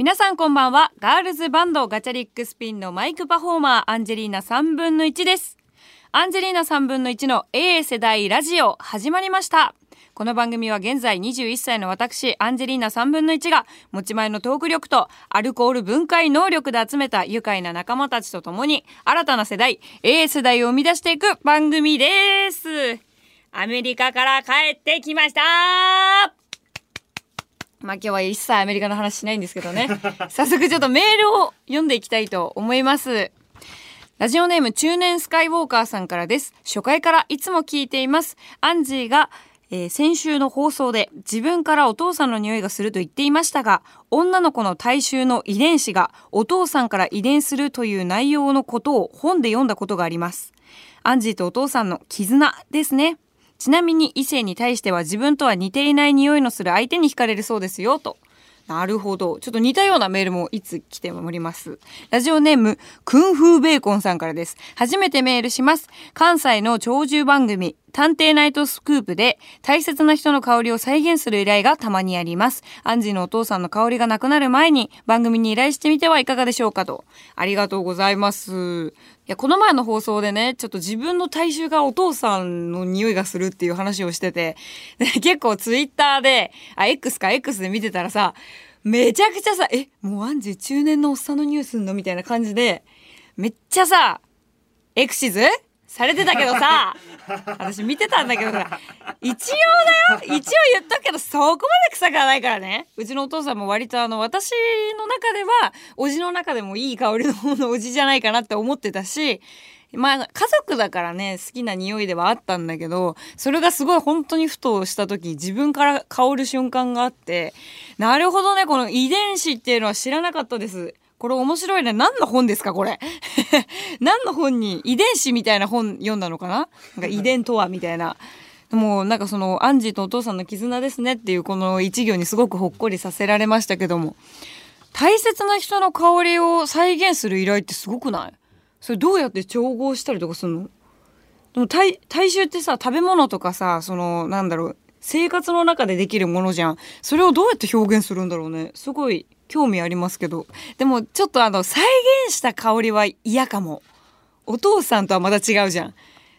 皆さんこんばんは。ガールズバンドガチャリックスピンのマイクパフォーマーアンジェリーナ3分の1です。アンジェリーナ3分の1の A 世代ラジオ始まりました。この番組は現在21歳の私アンジェリーナ3分の1が持ち前のトーク力とアルコール分解能力で集めた愉快な仲間たちと共に新たな世代 A 世代を生み出していく番組です。アメリカから帰ってきました。まあ今日は一切アメリカの話しないんですけどね。早速ちょっとメールを読んでいきたいと思います。ラジオネーム中年スカイウォーカーさんからです。初回からいつも聞いています。アンジーが、えー先週の放送で自分からお父さんの匂いがすると言っていましたが、女の子の体臭の遺伝子がお父さんから遺伝するという内容のことを本で読んだことがあります。アンジーとお父さんの絆ですね。ちなみに異性に対しては自分とは似ていない匂いのする相手に惹かれるそうですよと。なるほど。ちょっと似たようなメールもいつ来ております。ラジオネーム、クンフーベーコンさんからです。初めてメールします。関西の長寿番組、探偵ナイトスクープで大切な人の香りを再現する依頼がたまにあります。アンジーのお父さんの香りがなくなる前に番組に依頼してみてはいかがでしょうかと。ありがとうございます。いや、この前の放送でね、ちょっと自分の体臭がお父さんの匂いがするっていう話をしてて、結構ツイッターで、あ、X か X で見てたらさ、めちゃくちゃさ、え、もうアンジー中年のおっさんの匂いすんの？みたいな感じで、めっちゃさ、エクシズされてたけどさ、私見てたんだけどさ、一応だよ一応言ったけど、そこまで臭くはないからね。うちのお父さんも割とあの、私の中では、おじの中でもいい香りの方のおじじゃないかなって思ってたし、まあ、家族だからね、好きな匂いではあったんだけど、それがすごい本当にふとした時、自分から香る瞬間があって、なるほどね、この遺伝子っていうのは知らなかったです。これ面白いね。何の本ですかこれ？何の本に遺伝子みたいな本読んだのかな？なんか遺伝とはみたいな。もうなんかそのアンジーとお父さんの絆ですねっていうこの一行にすごくほっこりさせられましたけども。大切な人の香りを再現する依頼ってすごくない？それどうやって調合したりとかするの？でも体体臭ってさ食べ物とかさそのなんだろう生活の中でできるものじゃんそれをどうやって表現するんだろうねすごい興味ありますけど。でもちょっとあの再現した香りは嫌かも。お父さんとはまた違うじゃん。だか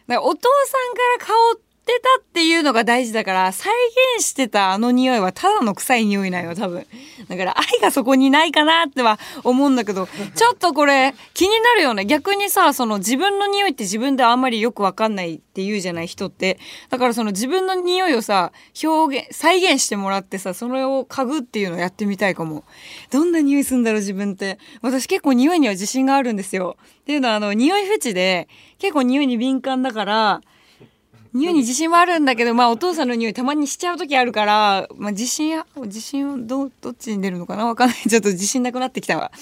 らお父さんから香ってたっていうのが大事だから再現してたあの匂いはただの臭い匂いなんよ多分。だから愛がそこにないかなっては思うんだけど ちょっとこれ気になるよね。逆にさその自分の匂いって自分であんまりよくわかんないって言うじゃない人って。だからその自分の匂いをさ表現再現してもらってさそれを嗅ぐっていうのをやってみたいかも。どんな匂いするんだろう自分って。私結構匂いには自信があるんですよ。っていうのはあの匂いフェチで結構匂いに敏感だから匂いに自信はあるんだけど、まあお父さんの匂いたまにしちゃう時あるから、まあ自信、自信をど、どっちに出るのかな？わかんない。ちょっと自信なくなってきたわ。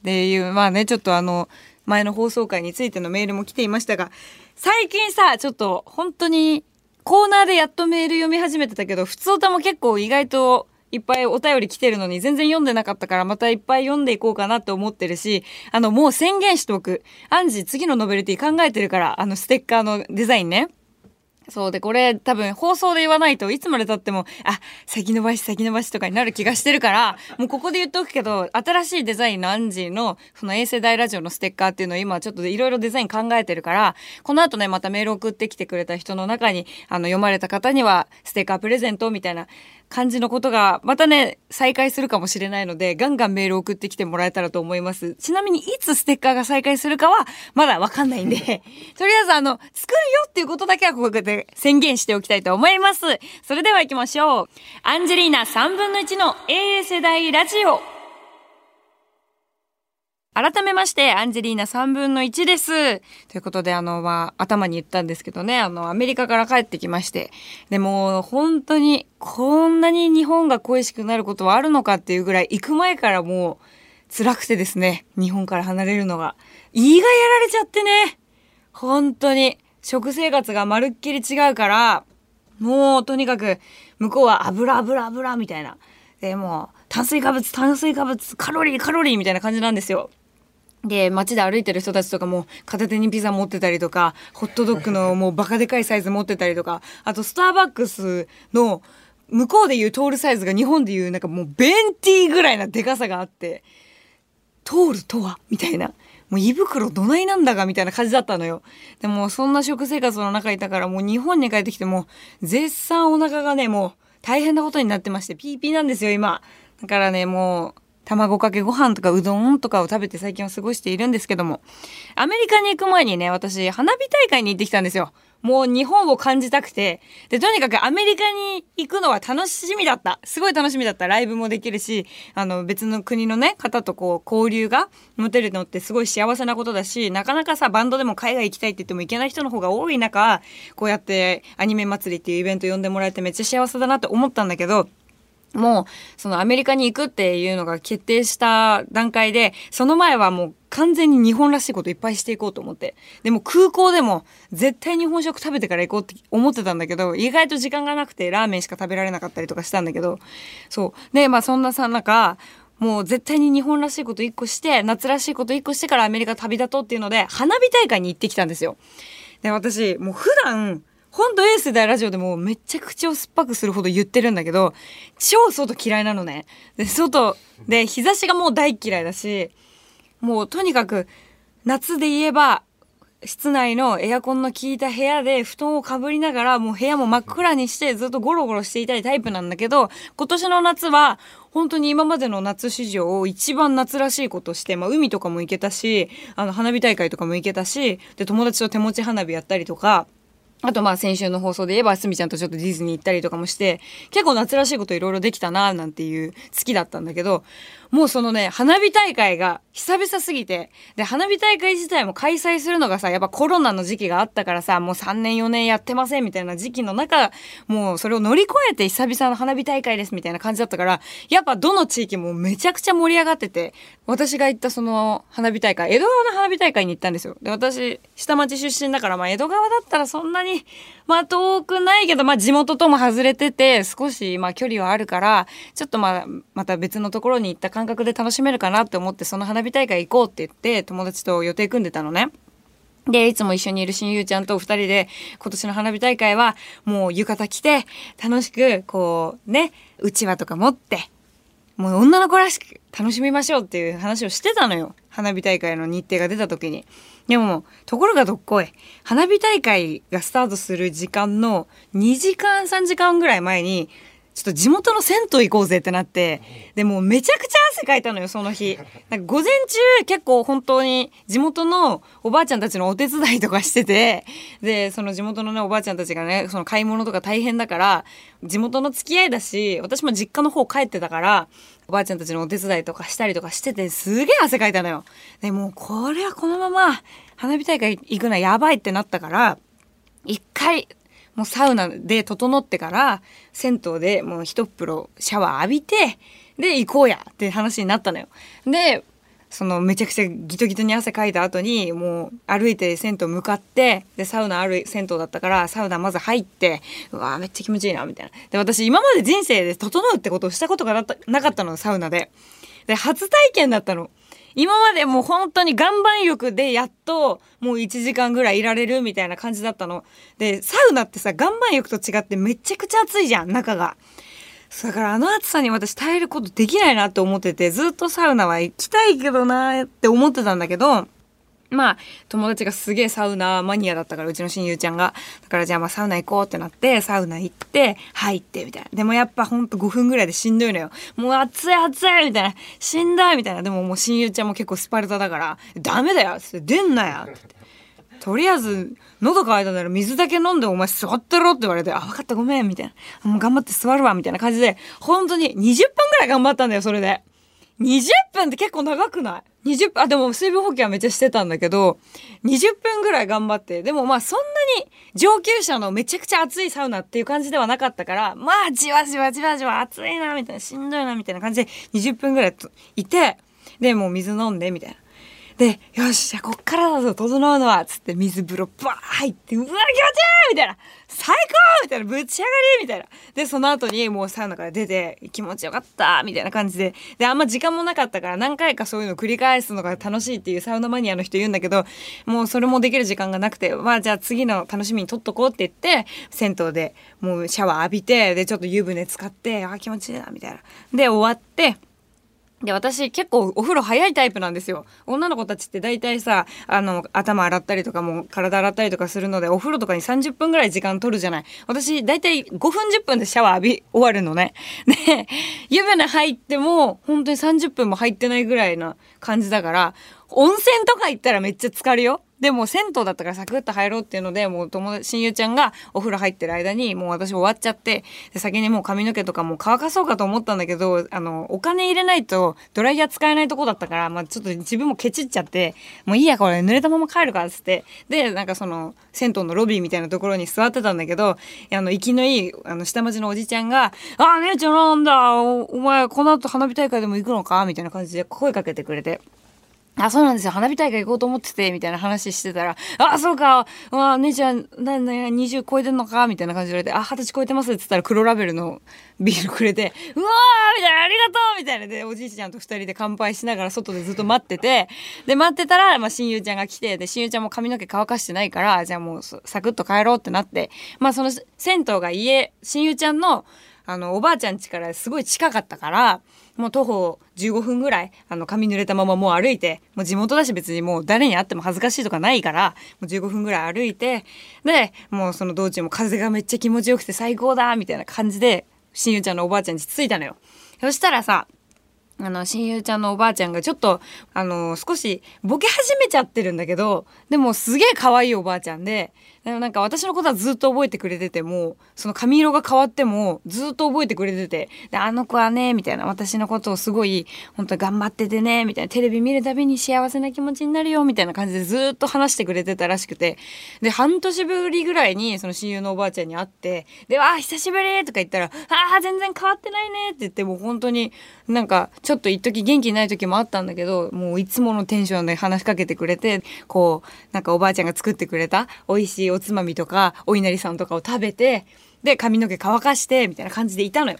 っていう、まあね、ちょっとあの、前の放送回についてのメールも来ていましたが、最近さ、ちょっと本当にコーナーでやっとメール読み始めてたけど、普通歌も結構意外といっぱいお便り来てるのに全然読んでなかったからまたいっぱい読んでいこうかなって思ってるし、あのもう宣言しておく。アンジ次のノベルティ考えてるから、あのステッカーのデザインね。そうで、これ多分放送で言わないといつまでたっても、あ、先延ばし先延ばしとかになる気がしてるから、もうここで言っとくけど、新しいデザインのアンジーの、その衛星大ラジオのステッカーっていうのを今ちょっといろいろデザイン考えてるから、この後ね、またメール送ってきてくれた人の中に、あの、読まれた方にはステッカープレゼントみたいな感じのことが、またね、再開するかもしれないので、ガンガンメール送ってきてもらえたらと思います。ちなみに、いつステッカーが再開するかは、まだわかんないんで、とりあえずあの、作るよっていうことだけはここで宣言しておきたいと思います。それでは行きましょう。アンジェリーナ3分の1の A 世代ラジオ。改めまして、アンジェリーナ3分の1です。ということで、あの、まあ、頭に言ったんですけどね、あの、アメリカから帰ってきまして、でも、本当に、こんなに日本が恋しくなることはあるのかっていうぐらい、行く前からもう、辛くてですね、日本から離れるのが。胃がやられちゃってね、本当に、食生活がまるっきり違うから、もう、とにかく、向こうは油油油みたいな。で、もう、炭水化物、炭水化物、カロリー、カロリーみたいな感じなんですよ。で、街で歩いてる人たちとかも片手にピザ持ってたりとか、ホットドッグのもうバカでかいサイズ持ってたりとか、あとスターバックスの向こうでいうトールサイズが日本でいうなんかもうベンティーぐらいなデカさがあって、トールとは？みたいな。もう胃袋どないなんだか？みたいな感じだったのよ。でもそんな食生活の中いたからもう日本に帰ってきても絶賛お腹がね、もう大変なことになってまして、ピーピーなんですよ、今。だからね、もう卵かけご飯とかうどんとかを食べて最近は過ごしているんですけども、アメリカに行く前にね、私、花火大会に行ってきたんですよ。もう日本を感じたくて。で、とにかくアメリカに行くのは楽しみだった。すごい楽しみだった。ライブもできるし、あの、別の国のね、方とこう、交流が持てるのってすごい幸せなことだし、なかなかさ、バンドでも海外行きたいって言っても行けない人の方が多い中、こうやってアニメ祭りっていうイベント呼んでもらえてめっちゃ幸せだなって思ったんだけど、もう、そのアメリカに行くっていうのが決定した段階で、その前はもう完全に日本らしいこといっぱいしていこうと思って。でも空港でも絶対日本食食べてから行こうって思ってたんだけど、意外と時間がなくてラーメンしか食べられなかったりとかしたんだけど、そう。で、まあそんなさ、中、もう絶対に日本らしいこと一個して、夏らしいこと一個してからアメリカ旅立とうっていうので、花火大会に行ってきたんですよ。で、私、もう普段、ほんとエースでラジオでもめっちゃ口を酸っぱくするほど言ってるんだけど、超外嫌いなのね。で、外で日差しがもう大嫌いだし、もうとにかく夏で言えば、室内のエアコンの効いた部屋で布団をかぶりながらもう部屋も真っ暗にしてずっとゴロゴロしていたいタイプなんだけど今年の夏は本当に今までの夏史上一番夏らしいことして、まあ海とかも行けたし、あの花火大会とかも行けたし、で友達と手持ち花火やったりとか、あとまあ先週の放送で言えばすみちゃんとちょっとディズニー行ったりとかもして結構夏らしいこといろいろできたななんていう月だったんだけどもうそのね花火大会が久々すぎて。で花火大会自体も開催するのがさやっぱコロナの時期があったからさもう3年4年やってませんみたいな時期の中もうそれを乗り越えて久々の花火大会ですみたいな感じだったからやっぱどの地域もめちゃくちゃ盛り上がってて私が行ったその花火大会江戸川の花火大会に行ったんですよ。で私下町出身だからまあ江戸川だったらそんなにまあ遠くないけどまあ地元とも外れてて少しまあ距離はあるからちょっとまあまた別のところに行った感感覚で楽しめるかなって思ってその花火大会行こうって言って友達と予定組んでたのね。で、いつも一緒にいる親友ちゃんと二人で、今年の花火大会は、もう浴衣着て、楽しく、こう、ね、うちわとか持って、もう女の子らしく楽しみましょうっていう話をしてたのよ。花火大会の日程が出た時に。でも、ところがどっこい。花火大会がスタートする時間の2時間3時間ぐらい前に、ちょっと地元の銭湯行こうぜってなって、でもめちゃくちゃ汗かいたのよ、その日。なんか午前中結構本当に地元のおばあちゃんたちのお手伝いとかしてて、で、その地元のね、おばあちゃんたちがね、その買い物とか大変だから、地元の付き合いだし、私も実家の方帰ってたから、おばあちゃんたちのお手伝いとかしたりとかしてて、すげえ汗かいたのよ。で、もうこれはこのまま花火大会行くのはやばいってなったから、一回もうサウナで整ってから銭湯でもう一風呂シャワー浴びてで行こうやって話になったのよ。でそのめちゃくちゃギトギトに汗かいた後にもう歩いて銭湯向かってでサウナある銭湯だったからサウナまず入ってうわめっちゃ気持ちいいなみたいな。で私今まで人生で整うってことをしたことがなかったのサウナで。で初体験だったの。今までもう本当に岩盤浴でやっともう1時間ぐらいいられるみたいな感じだったの。で、サウナってさ、岩盤浴と違ってめちゃくちゃ暑いじゃん、中が。だからあの暑さに私耐えることできないなって思ってて、ずっとサウナは行きたいけどなって思ってたんだけど、まあ、友達がすげえサウナマニアだったから、うちの親友ちゃんが。だからじゃあまあサウナ行こうってなって、サウナ行って、入って、みたいな。でもやっぱほんと5分ぐらいでしんどいのよ。もう暑い暑いみたいな。しんどいみたいな。でももう親友ちゃんも結構スパルタだから、ダメだよって出んなよって。とりあえず、喉乾いたなら水だけ飲んでお前座ってろって言われて、あ、分かったごめんみたいな。もう頑張って座るわみたいな感じで、本当に20分ぐらい頑張ったんだよ、それで。20分って結構長くない ?20 分、あ、でも水分補給はめっちゃしてたんだけど、20分ぐらい頑張って、でもまあそんなに上級者のめちゃくちゃ暑いサウナっていう感じではなかったから、まあじわじわじわじわ暑いな、みたいな、しんどいな、みたいな感じで20分ぐらいいて、で、もう水飲んで、みたいな。で、よし、じゃあこっからだぞ、整うのは、つって水風呂バー入って、うわ、気持ちいいみたいな。最高みたいな、ぶち上がりみたいな。で、その後にもうサウナから出て、気持ちよかったみたいな感じで。で、あんま時間もなかったから何回かそういうのを繰り返すのが楽しいっていうサウナマニアの人言うんだけど、もうそれもできる時間がなくて、まあじゃあ次の楽しみにとっとこうって言って、銭湯でもうシャワー浴びて、で、ちょっと湯船使って、あ、気持ちいいな、みたいな。で、終わって、で、私結構お風呂早いタイプなんですよ。女の子たちって大体さ、あの、頭洗ったりとかも体洗ったりとかするので、お風呂とかに30分ぐらい時間取るじゃない。私大体5分10分でシャワー浴び終わるのね。で、湯船入っても本当に30分も入ってないぐらいな感じだから、温泉とか行ったらめっちゃ疲かるよ。でも銭湯だったからサクッと入ろうっていうので、もう友達、親友ちゃんがお風呂入ってる間に、もう私終わっちゃって、先にもう髪の毛とかも乾かそうかと思ったんだけど、あの、お金入れないとドライヤー使えないとこだったから、まあちょっと自分もケチっちゃって、もういいや、これ濡れたまま帰るからっつって、で、なんかその、銭湯のロビーみたいなところに座ってたんだけど、あの、生きのいい、あの、下町のおじちゃんが、あ、姉ちゃんなんだお、お前、この後花火大会でも行くのか？みたいな感じで声かけてくれて。あ、そうなんですよ。花火大会行こうと思ってて、みたいな話してたら、あ、そうか、あ、姉ちゃん、な、な、20超えてんのかみたいな感じで言われて、あ、20歳超えてますって言ったら黒ラベルのビールくれて、うわーみたいな、ありがとう！みたいなで、おじいちゃんと二人で乾杯しながら外でずっと待ってて、で、待ってたら、まあ、親友ちゃんが来て、で、親友ちゃんも髪の毛乾かしてないから、じゃあもう、サクッと帰ろうってなって、まあ、その、銭湯が家、親友ちゃんの、あの、おばあちゃん家からすごい近かったから、もう徒歩15分ぐらい、あの、髪濡れたままもう歩いて、もう地元だし別にもう誰に会っても恥ずかしいとかないから、もう15分ぐらい歩いて、で、もうその道中も風がめっちゃ気持ちよくて最高だみたいな感じで、親友ちゃんのおばあちゃんに着いたのよ。そしたらさ、あの、親友ちゃんのおばあちゃんがちょっと、あの、少しボケ始めちゃってるんだけど、でもすげえ可愛いおばあちゃんで、でもなんか私のことはずっと覚えてくれてても、その髪色が変わってもずっと覚えてくれてて、で、あの子はね、みたいな、私のことをすごい、本当頑張っててね、みたいな、テレビ見るたびに幸せな気持ちになるよ、みたいな感じでずっと話してくれてたらしくて、で、半年ぶりぐらいにその親友のおばあちゃんに会って、で、わあ、久しぶりとか言ったら、ああ、全然変わってないねって言って、もう本当になんか、ちょっと一時元気ない時もあったんだけど、もういつものテンションで話しかけてくれて、こう、なんかおばあちゃんが作ってくれた美味しいおつまみとか、お稲荷さんとかを食べて、で、髪の毛乾かして、みたいな感じでいたのよ。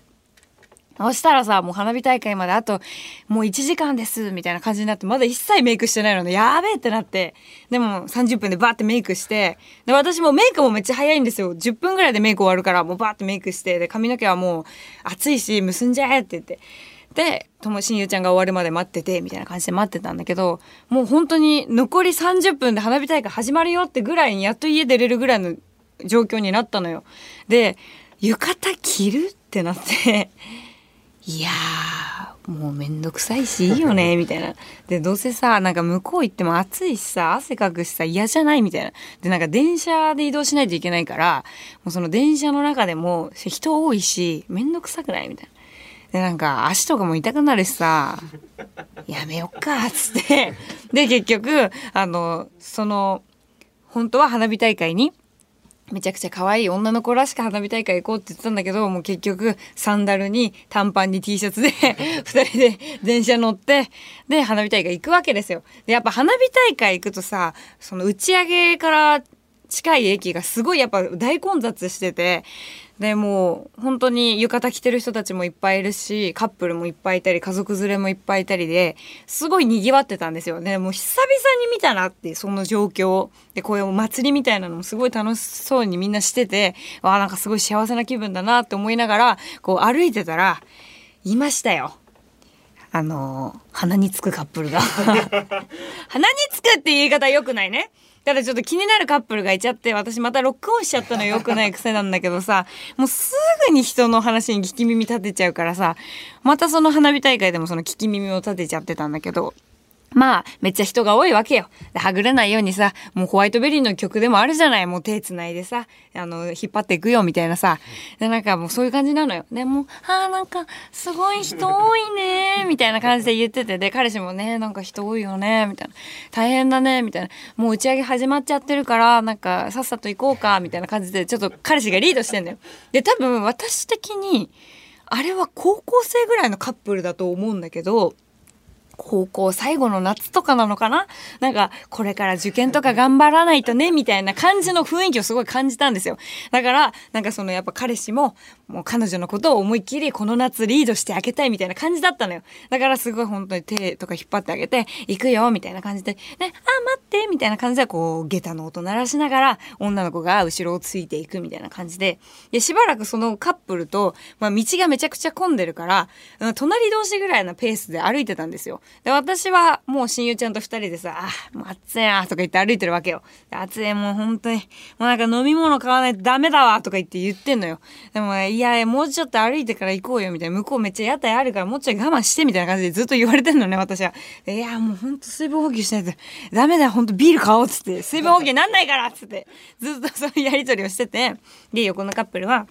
そしたらさ、もう花火大会まであと、もう1時間です、みたいな感じになって、まだ一切メイクしてないので、やべえってなって、でも30分でバーってメイクして、で、私もメイクもめっちゃ早いんですよ。10分ぐらいでメイク終わるから、もうバーってメイクして、で、髪の毛はもう暑いし、結んじゃえって言って。で、とも親友ちゃんが終わるまで待ってて、みたいな感じで待ってたんだけど、もう本当に残り30分で花火大会始まるよってぐらいにやっと家出れるぐらいの状況になったのよ。で、浴衣着るってなっていやー、もうめんどくさいしいいよね、みたいな。で、どうせさ、なんか向こう行っても暑いしさ、汗かくしさ、嫌じゃない？みたいな。で、なんか電車で移動しないといけないから、もうその電車の中でも人多いし、めんどくさくない？みたいな。で、なんか足とかも痛くなるしさ、やめよっか、つって。で、結局、あの、その、本当は花火大会に、めちゃくちゃ可愛い女の子らしく花火大会行こうって言ってたんだけど、もう結局サンダルに短パンに T シャツで 二人で電車乗って、で、花火大会行くわけですよ。で、やっぱ花火大会行くとさ、その打ち上げから近い駅がすごいやっぱ大混雑してて、で、もう本当に浴衣着てる人たちもいっぱいいるし、カップルもいっぱいいたり、家族連れもいっぱいいたりで、すごい賑わってたんですよ。で、もう久々に見たなって、その状況。で、こういう祭りみたいなのもすごい楽しそうにみんなしてて、わあ、なんかすごい幸せな気分だなって思いながら、こう歩いてたら、いましたよ。あの鼻につくカップルが 鼻につくって言い方良くないね。ただちょっと気になるカップルがいちゃって、私またロックオンしちゃったのよくない癖なんだけどさ、もうすぐに人の話に聞き耳立てちゃうからさ、またその花火大会でもその聞き耳を立てちゃってたんだけど、まあ、めっちゃ人が多いわけよ。はぐれないようにさ、もうホワイトベリーの曲でもあるじゃない。もう手繋いでさ、あの、引っ張っていくよ、みたいなさ。で、なんかもうそういう感じなのよ。で、もう、ああ、なんか、すごい人多いね、みたいな感じで言ってて、で、彼氏もね、なんか人多いよね、みたいな。大変だね、みたいな。もう打ち上げ始まっちゃってるから、なんか、さっさと行こうか、みたいな感じで、ちょっと彼氏がリードしてんだよ。で、多分、私的に、あれは高校生ぐらいのカップルだと思うんだけど、高校最後の夏とかなのかな？なんか、これから受験とか頑張らないとね、みたいな感じの雰囲気をすごい感じたんですよ。だから、なんかそのやっぱ彼氏も、もう彼女のことを思いっきりこの夏リードしてあげたいみたいな感じだったのよ。だからすごい本当に手とか引っ張ってあげて、行くよ、みたいな感じで、ね、あ、待って、みたいな感じでこう、下駄の音鳴らしながら、女の子が後ろをついていくみたいな感じで、で、しばらくそのカップルと、まあ道がめちゃくちゃ混んでるから、隣同士ぐらいのペースで歩いてたんですよ。で、私はもう親友ちゃんと二人でさ、あ、もう暑いなとか言って歩いてるわけよ。暑い、もう本当に、もうなんか飲み物買わないとダメだわとか言って言ってんのよ。でも、いや、もうちょっと歩いてから行こうよみたいな。向こうめっちゃ屋台あるからもうちょい我慢してみたいな感じでずっと言われてんのね、私は。いや、もうほんと水分補給しないとダメだよ、ほんとビール買おうっつって。水分補給なんないからっつって。ずっとそういうやりとりをしてて。で、横のカップルは、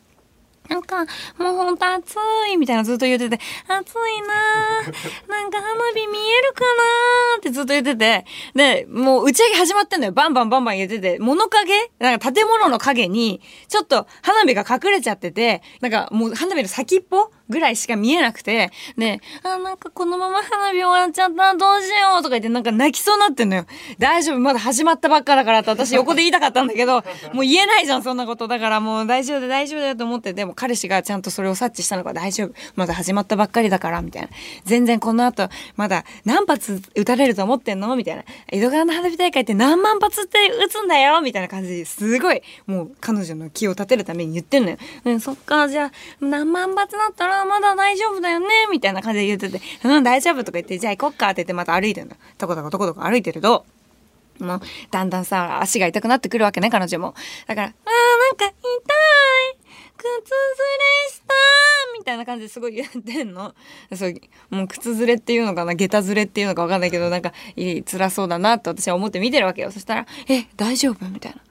なんか、もうほんと暑いみたいなずっと言ってて、暑いな なんか花火見えるかなってずっと言ってて、で、もう打ち上げ始まってんのよ。バンバンバンバン言ってて、物陰？なんか建物の影に、ちょっと花火が隠れちゃってて、なんかもう花火の先っぽ？ぐらいしか見えなくて、で、あ、なんかこのまま花火終わっちゃった、どうしようとか言ってなんか泣きそうになってんのよ。大丈夫、まだ始まったばっかだからって私横で言いたかったんだけど、もう言えないじゃん、そんなこと。だからもう大丈夫だ、大丈夫だと思って、でも彼氏がちゃんとそれを察知したのか大丈夫。まだ始まったばっかりだから、みたいな。全然この後、まだ何発撃たれると思ってんの？みたいな。江戸川の花火大会って何万発って撃つんだよ？みたいな感じですごい、もう彼女の気を立てるために言ってんのよ。うん、そっか、じゃあ、何万発だったらまだ大丈夫だよねみたいな感じで言ってて、うん、大丈夫とか言って、じゃあ行こっかって言ってまた歩いてるの。とことこどこどこ歩いてると、もう、だんだんさ、足が痛くなってくるわけね、彼女も。だから、あー、なんか痛い靴ずれしたみたいな感じですごい言ってんの。そう、もう靴ずれっていうのかな、下駄ずれっていうのかわかんないけど、なんか、いい、辛そうだなって私は思って見てるわけよ。そしたら、え、大丈夫？みたいな。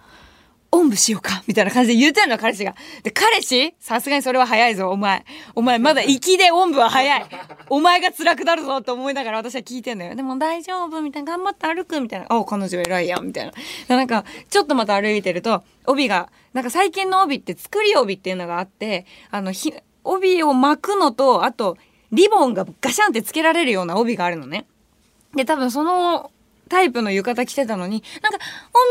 おんぶしようかみたいな感じで言うてんの、彼氏が。で、彼氏？さすがにそれは早いぞ、お前。お前、まだ行きでおんぶは早い。お前が辛くなるぞと思いながら私は聞いてんのよ。でも大丈夫みたいな。頑張って歩くみたいな。あ、彼女偉いやんみたいな。なんか、ちょっとまた歩いてると、帯が、なんか最近の帯って作り帯っていうのがあって、あの、ひ、帯を巻くのと、あと、リボンがガシャンってつけられるような帯があるのね。で、多分そのタイプの浴衣着てたのに、なんか、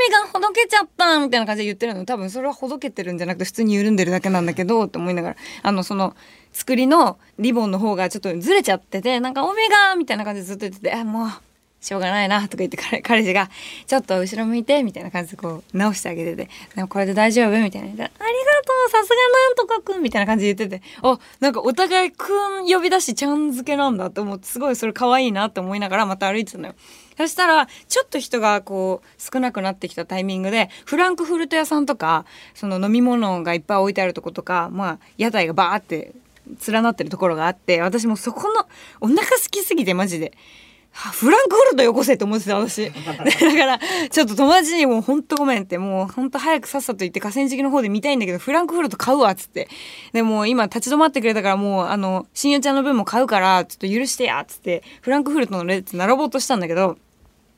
帯がほどけちゃったみたいな感じで言ってるの。多分それはほどけてるんじゃなくて普通に緩んでるだけなんだけど、って思いながら、あの、その、作りのリボンの方がちょっとずれちゃってて、なんか、帯がみたいな感じでずっと言ってて、あ、もう、しょうがないなとか言って彼彼氏が「ちょっと後ろ向いて」みたいな感じでこう直してあげてて「でもこれで大丈夫?」みたいな「ありがさすがなんとかくん」みたいな感じで言っててあなんかお互いくん呼び出しちゃん付けなんだって思ってすごいそれ可愛いなって思いながらまた歩いてたのよ。そしたらちょっと人がこう少なくなってきたタイミングでフランクフルト屋さんとかその飲み物がいっぱい置いてあるとことかまあ屋台がバーって連なってるところがあって私もそこのお腹空きすぎてマジで。フランクフルトよこせって思ってた私。だから、ちょっと友達にもうほんとごめんって、もうほんと早くさっさと行って河川敷の方で見たいんだけど、フランクフルト買うわっつって。でも今立ち止まってくれたからもう、あの、親友ちゃんの分も買うから、ちょっと許してやっつって、フランクフルトの列並ぼうとしたんだけど、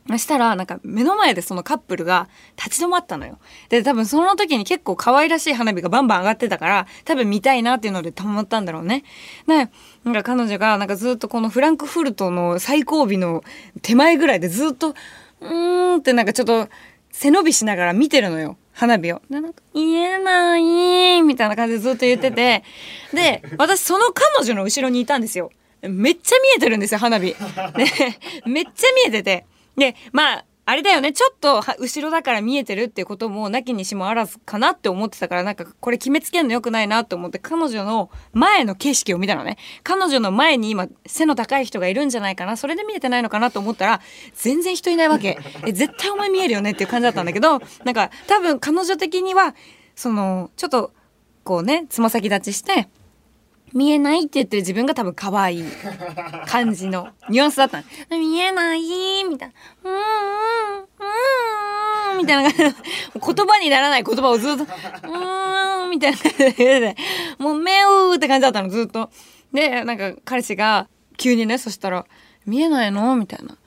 そしたら、なんか目の前でそのカップルが立ち止まったのよ。で、多分その時に結構可愛らしい花火がバンバン上がってたから、多分見たいなっていうので止まったんだろうね。で、なんか彼女がなんかずっとこのフランクフルトの最後尾の手前ぐらいでずっと、うーんってなんかちょっと背伸びしながら見てるのよ。花火を。で、なんか、言えないみたいな感じでずっと言ってて。で、私その彼女の後ろにいたんですよ。めっちゃ見えてるんですよ、花火。で、めっちゃ見えてて。で、まあ、あれだよね、ちょっと後ろだから見えてるっていうこともなきにしもあらずかなって思ってたから、なんかこれ決めつけるの良くないなと思って、彼女の前の景色を見たのね。彼女の前に今、背の高い人がいるんじゃないかな、それで見えてないのかなと思ったら、全然人いないわけ。え、絶対お前見えるよねっていう感じだったんだけど、なんか多分彼女的には、その、ちょっと、こうね、つま先立ちして、見えないって言ってる自分が多分可愛い。感じの。ニュアンスだった見えないみたいな。うーん、うーん、みたいな感じ言葉にならない言葉をずっと、うん、みたいな感じで、もう目をって感じだったの、ずっと。で、なんか彼氏が急にね、そしたら、見えないの？みたいな。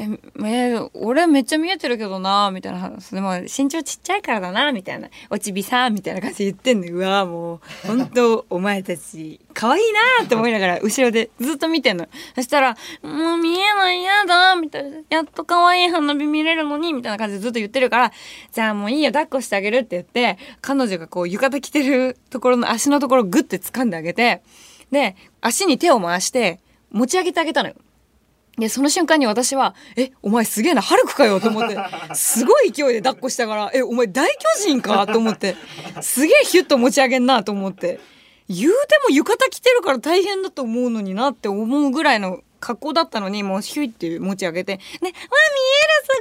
え、えー、俺めっちゃ見えてるけどなみたいな話。でも身長ちっちゃいからだなみたいな。おちびさみたいな感じで言ってんの。うわもう、本当お前たち、可愛いなって思いながら後ろでずっと見てんの。そしたら、もう見えないやだ、みたいなやっと可愛い花火見れるのに、みたいな感じでずっと言ってるから、じゃあもういいよ、抱っこしてあげるって言って、彼女がこう浴衣着てるところの足のところをグッて掴んであげて、で、足に手を回して持ち上げてあげたのよ。で、その瞬間に私は、え、お前すげえな、ハルクかよと思って、すごい勢いで抱っこしたから、え、お前大巨人かと思って、すげえヒュッと持ち上げんなと思って、言うても浴衣着てるから大変だと思うのになって思うぐらいの格好だったのに、もうヒュイって持ち上げて、ね、わ、見えるすごい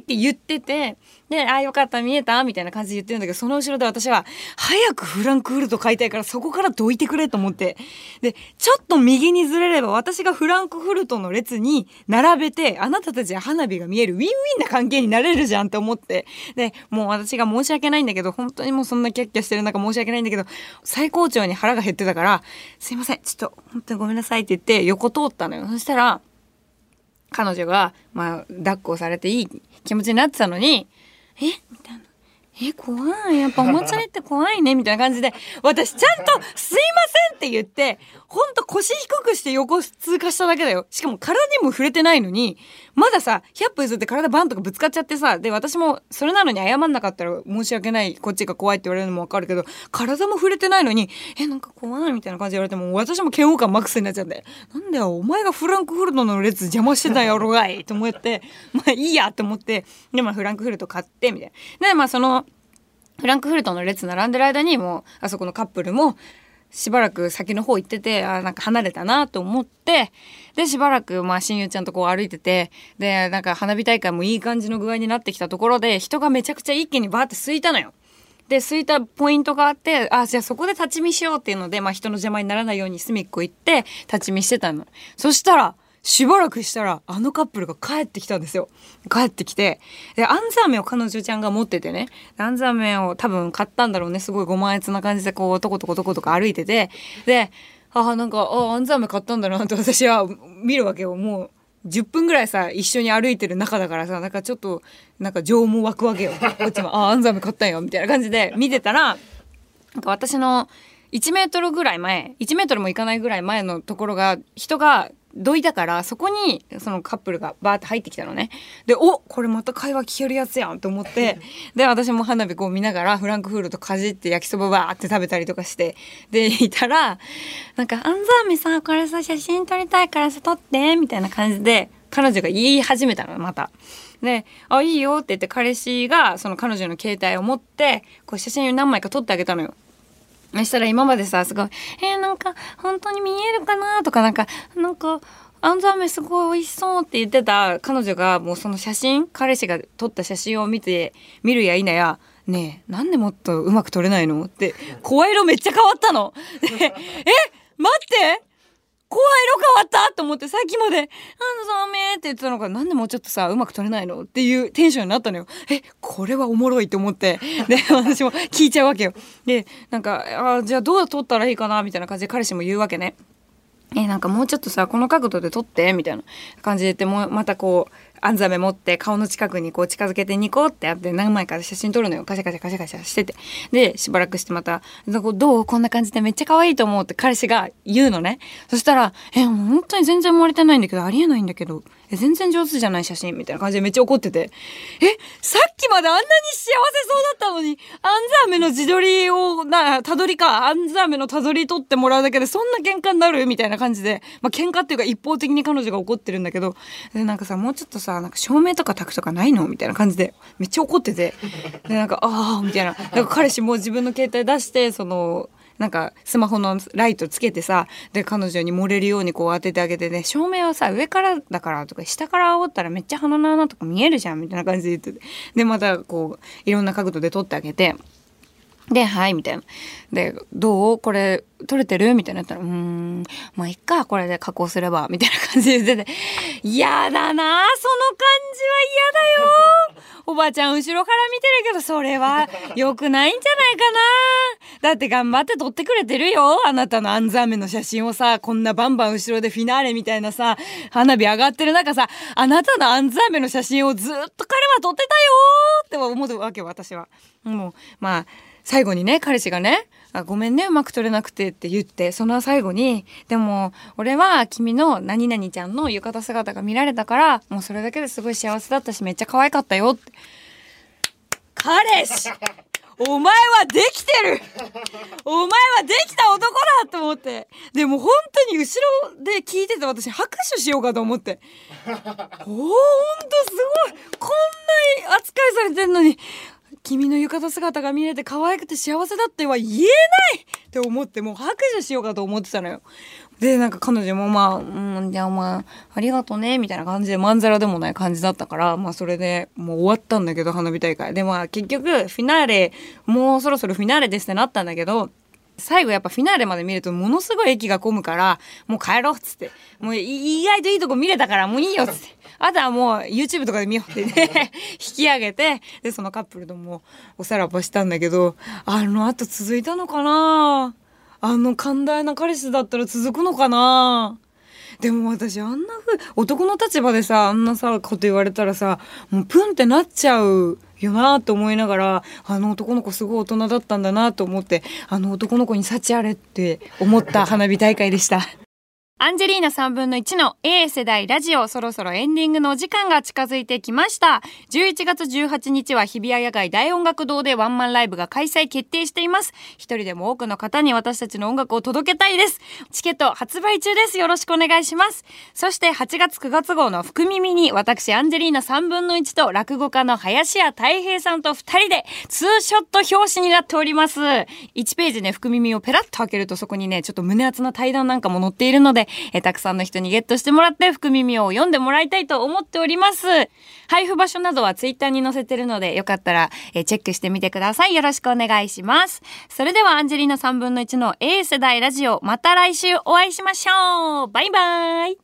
って言ってて、で、あ、よかった、見えた？みたいな感じで言ってるんだけど、その後ろで私は、早くフランクフルト買いたいから、そこからどいてくれと思って。で、ちょっと右にずれれば、私がフランクフルトの列に並べて、あなたたちは花火が見える、ウィンウィンな関係になれるじゃんって思って。で、もう私が申し訳ないんだけど、本当にもうそんなキャッキャしてる中申し訳ないんだけど、最高潮に腹が減ってたから、すいません、ちょっと、本当にごめんなさいって言って、横通ったのよ。そしたら、彼女が、まあ、抱っこされていい気持ちになってたのに、え？みたいな。え、怖い。やっぱお祭りって怖いね。みたいな感じで、私ちゃんとすいませんって言って、ほんと腰低くして横通過しただけだよ。しかも体にも触れてないのに、まださ、100歩譲って体バンとかぶつかっちゃってさ、で、私もそれなのに謝んなかったら申し訳ない、こっちが怖いって言われるのもわかるけど、体も触れてないのに、え、なんか怖いみたいな感じで言われても、私も嫌悪感マックスになっちゃって、なんだよ、お前がフランクフルトの列邪魔してたやろがいと思って、まあいいやと思って、で、まあフランクフルト買って、みたいな。で、まあその、フランクフルトの列並んでる間にもうあそこのカップルもしばらく先の方行っててあなんか離れたなと思ってでしばらくまあ親友ちゃんとこう歩いててでなんか花火大会もいい感じの具合になってきたところで人がめちゃくちゃ一気にバーって空いたのよ。で空いたポイントがあってあじゃあそこで立ち見しようっていうので、まあ、人の邪魔にならないように隅っこ行って立ち見してたの。そしたらしばらくしたらあのカップルが帰ってきたんですよ。帰ってきてでアンザーメを彼女ちゃんが持っててね。アンザーメを多分買ったんだろうね。すごいご満悦な感じでこうとことことことか歩いてて。であなんかあアンザーメ買ったんだなって私は見るわけよ。もう10分ぐらいさ一緒に歩いてる中だからさなんかちょっとなんか情も湧くわけよ。こっちも「あアンザーメ買ったんよ」みたいな感じで見てたらなんか私の1メートルぐらい前1メートルもいかないぐらい前のところが人がどいたからそこにそのカップルがバーって入ってきたのねでおこれまた会話聞けるやつやんと思って で私も花火こう見ながらフランクフルトかじって焼きそばバーって食べたりとかしてでいたらなんか「あんざーめさこれさ写真撮りたいからさ撮って」みたいな感じで彼女が言い始めたのまた。で「あいいよ」って言って彼氏がその彼女の携帯を持ってこう写真何枚か撮ってあげたのよ。そしたら今までさすごい「えー、なんか本当に見えるかな?」とかなんか「なんかあんざ飴すごい美味しそう」って言ってた彼女がもうその写真彼氏が撮った写真を見て見るや否や「ねえなんでもっとうまく撮れないの?」って声色めっちゃ変わったの。え待って怖い色変わったと思ってさっきまで「あのそうめ」って言ってたのがなんでもうちょっとさうまく撮れないの？っていうテンションになったのよ。えこれはおもろいと思ってで 私も聞いちゃうわけよ。でなんかあじゃあどう撮ったらいいかな？みたいな感じで彼氏も言うわけね。えなんかもうちょっとさこの角度で撮ってみたいな感じで言ってもまたこうアンザメ持って顔の近くにこう近づけてニコってやって何枚か写真撮るのよ。カシャカシャカシャカシャしてて。でしばらくしてまた「どうこんな感じでめっちゃ可愛いと思う」って彼氏が言うのね。そしたら「え本当に全然生まれてないんだけどありえないんだけど。え全然上手じゃない写真」みたいな感じでめっちゃ怒ってて「えさっきまであんなに幸せそうだったのにあんざめの自撮りをなたどりかあんざめのたどり取ってもらうだけでそんな喧嘩になる?」みたいな感じで。まあ喧嘩っていうか一方的に彼女が怒ってるんだけど。でなんかさもうちょっとさなんか照明とか炊くとかないのみたいな感じでめっちゃ怒ってて。でなんかああみたいな。なんか彼氏も自分の携帯出してそのなんかスマホのライトつけてさで彼女に漏れるようにこう当ててあげてね照明はさ上からだからとか下から煽ったらめっちゃ鼻の穴とか見えるじゃんみたいな感じで言ってて。でまたこういろんな角度で撮ってあげて。で、はい、みたいな。で、どう？これ、撮れてる？みたいなったら、うーん、まあ、いっか、これで加工すれば、みたいな感じで言ってて、嫌だなその感じは嫌だよ。おばちゃん後ろから見てるけど、それは 良くないんじゃないかなだって頑張って撮ってくれてるよあなたのアンザーメの写真をさ、こんなバンバン後ろでフィナーレみたいなさ、花火上がってる中さ、あなたのアンザーメの写真をずっと彼は撮ってたよって思うわけよ、私は。もう、まあ、最後にね彼氏がねあごめんねうまく撮れなくてって言ってその最後にでも俺は君の何々ちゃんの浴衣姿が見られたからもうそれだけですごい幸せだったしめっちゃ可愛かったよって。彼氏お前はできてる。お前はできた男だと思って。でも本当に後ろで聞いてて私拍手しようかと思って。おほんとすごい。こんなに扱いされてんのに君の浴衣姿が見れて可愛くて幸せだっては言えないって思ってもう拍手しようかと思ってたのよ。でなんか彼女もまあ「うんじゃあまあありがとね」みたいな感じでまんざらでもない感じだったからまあそれでもう終わったんだけど花火大会でまあ結局フィナーレもうそろそろフィナーレですってなったんだけど最後やっぱフィナーレまで見るとものすごい駅が混むからもう帰ろうっつって。もう意外といいとこ見れたからもういいよっつって。あとはもう YouTube とかで見ようってね。引き上げて。でそのカップルともおさらばしたんだけどあの後続いたのかな？あの寛大な彼氏だったら続くのかな？でも私あんなふう男の立場でさあんなさこと言われたらさもうプンってなっちゃうよなと思いながらあの男の子すごい大人だったんだなと思ってあの男の子に幸あれって思った花火大会でした。アンジェリーナ3分の1の A 世代ラジオそろそろエンディングのお時間が近づいてきました。11月18日は日比谷野外大音楽堂でワンマンライブが開催決定しています。一人でも多くの方に私たちの音楽を届けたいです。チケット発売中です。よろしくお願いします。そして8月9月号の福耳に私アンジェリーナ3分の1と落語家の林家太平さんと2人でツーショット表紙になっております。1ページね、福耳をペラッと開けるとそこにね、ちょっと胸厚な対談なんかも載っているので、えたくさんの人にゲットしてもらって福耳を読んでもらいたいと思っております。配布場所などはツイッターに載せてるので、よかったら、えチェックしてみてください。よろしくお願いします。それではアンジェリーナ3分の1の A 世代ラジオ、また来週お会いしましょうバイバーイ